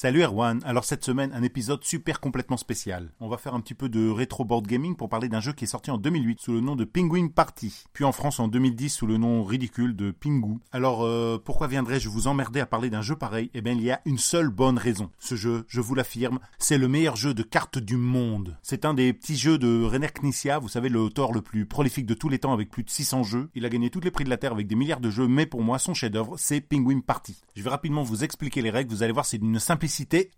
Salut Erwan, alors cette semaine un épisode super complètement spécial. On va faire un petit peu de rétro board gaming pour parler d'un jeu qui est sorti en 2008 sous le nom de Penguin Party, puis en France en 2010 sous le nom ridicule de Pingu. Alors euh, pourquoi viendrais-je vous emmerder à parler d'un jeu pareil? Eh bien il y a une seule bonne raison. Ce jeu, je vous l'affirme, c'est le meilleur jeu de cartes du monde. C'est un des petits jeux de René Knizia, vous savez l'auteur le plus prolifique de tous les temps avec plus de 600 jeux. Il a gagné tous les prix de la Terre avec des milliards de jeux, mais pour moi son chef-d'œuvre c'est Penguin Party. Je vais rapidement vous expliquer les règles, vous allez voir c'est d'une simplicité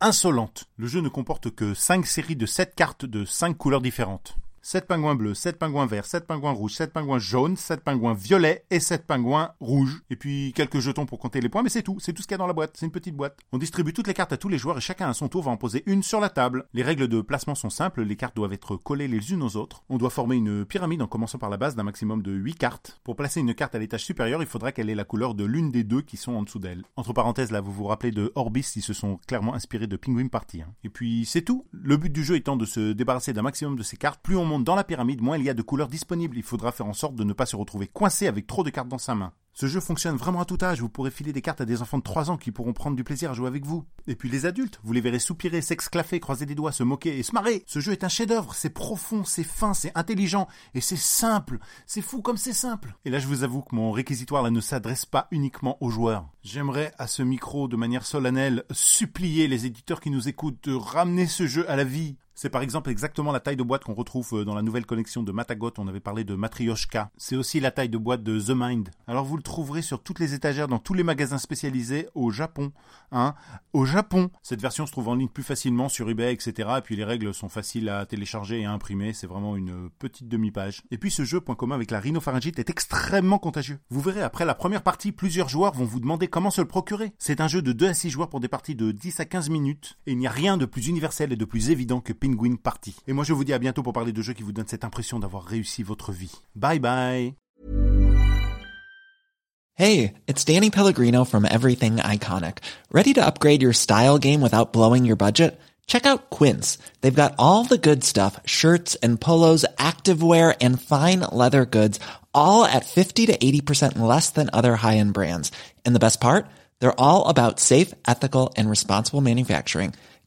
insolente. Le jeu ne comporte que 5 séries de 7 cartes de 5 couleurs différentes. 7 pingouins bleus, 7 pingouins verts, 7 pingouins rouges, 7 pingouins jaunes, 7 pingouins violets et 7 pingouins rouges. Et puis quelques jetons pour compter les points, mais c'est tout, c'est tout ce qu'il y a dans la boîte, c'est une petite boîte. On distribue toutes les cartes à tous les joueurs et chacun à son tour va en poser une sur la table. Les règles de placement sont simples, les cartes doivent être collées les unes aux autres. On doit former une pyramide en commençant par la base d'un maximum de 8 cartes. Pour placer une carte à l'étage supérieur, il faudra qu'elle ait la couleur de l'une des deux qui sont en dessous d'elle. Entre parenthèses, là, vous vous rappelez de Orbis, ils se sont clairement inspirés de Penguin Party. Hein. Et puis c'est tout. Le but du jeu étant de se débarrasser d'un maximum de ces cartes, plus dans la pyramide, il y a de couleurs disponibles. Il faudra faire en sorte de ne pas se retrouver coincé avec trop de cartes dans sa main. Ce jeu fonctionne vraiment à tout âge. Vous pourrez filer des cartes à des enfants de 3 ans qui pourront prendre du plaisir à jouer avec vous. Et puis les adultes, vous les verrez soupirer, s'exclaffer, croiser des doigts, se moquer et se marrer. Ce jeu est un chef-d'œuvre. C'est profond, c'est fin, c'est intelligent et c'est simple. C'est fou comme c'est simple. Et là, je vous avoue que mon réquisitoire ne s'adresse pas uniquement aux joueurs. J'aimerais à ce micro, de manière solennelle, supplier les éditeurs qui nous écoutent de ramener ce jeu à la vie. C'est par exemple exactement la taille de boîte qu'on retrouve euh, dans la nouvelle collection de Matagot. On avait parlé de Matryoshka. C'est aussi la taille de boîte de The Mind. Alors vous le trouverez sur toutes les étagères dans tous les magasins spécialisés au Japon. Hein au Japon. Cette version se trouve en ligne plus facilement sur eBay, etc. Et puis les règles sont faciles à télécharger et à imprimer. C'est vraiment une petite demi-page. Et puis ce jeu, point commun avec la rhinopharyngite, est extrêmement contagieux. Vous verrez après la première partie, plusieurs joueurs vont vous demander comment se le procurer. C'est un jeu de 2 à 6 joueurs pour des parties de 10 à 15 minutes. Et il n'y a rien de plus universel et de plus évident que Penguin Party. Et moi je vous dis à bientôt pour parler de jeux qui vous donnent cette impression d'avoir réussi votre vie. Bye bye. Hey, it's Danny Pellegrino from Everything Iconic. Ready to upgrade your style game without blowing your budget? Check out Quince. They've got all the good stuff, shirts and polos, activewear and fine leather goods, all at 50 to 80% less than other high-end brands. And the best part? They're all about safe, ethical and responsible manufacturing.